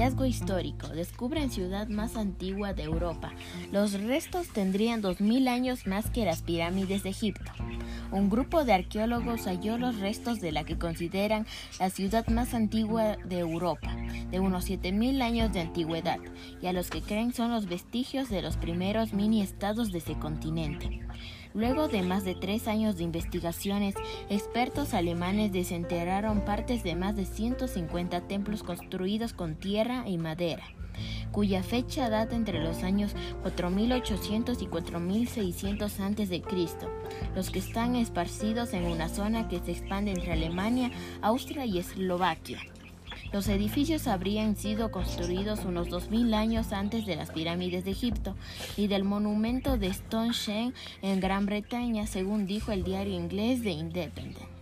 Histórico. Descubren ciudad más antigua de Europa. Los restos tendrían 2.000 años más que las pirámides de Egipto. Un grupo de arqueólogos halló los restos de la que consideran la ciudad más antigua de Europa, de unos 7.000 años de antigüedad, y a los que creen son los vestigios de los primeros mini estados de ese continente. Luego de más de tres años de investigaciones, expertos alemanes desenterraron partes de más de 150 templos construidos con tierra y madera cuya fecha data entre los años 4800 y 4600 a.C., los que están esparcidos en una zona que se expande entre Alemania, Austria y Eslovaquia. Los edificios habrían sido construidos unos 2000 años antes de las pirámides de Egipto y del monumento de Stonehenge en Gran Bretaña, según dijo el diario inglés The Independent.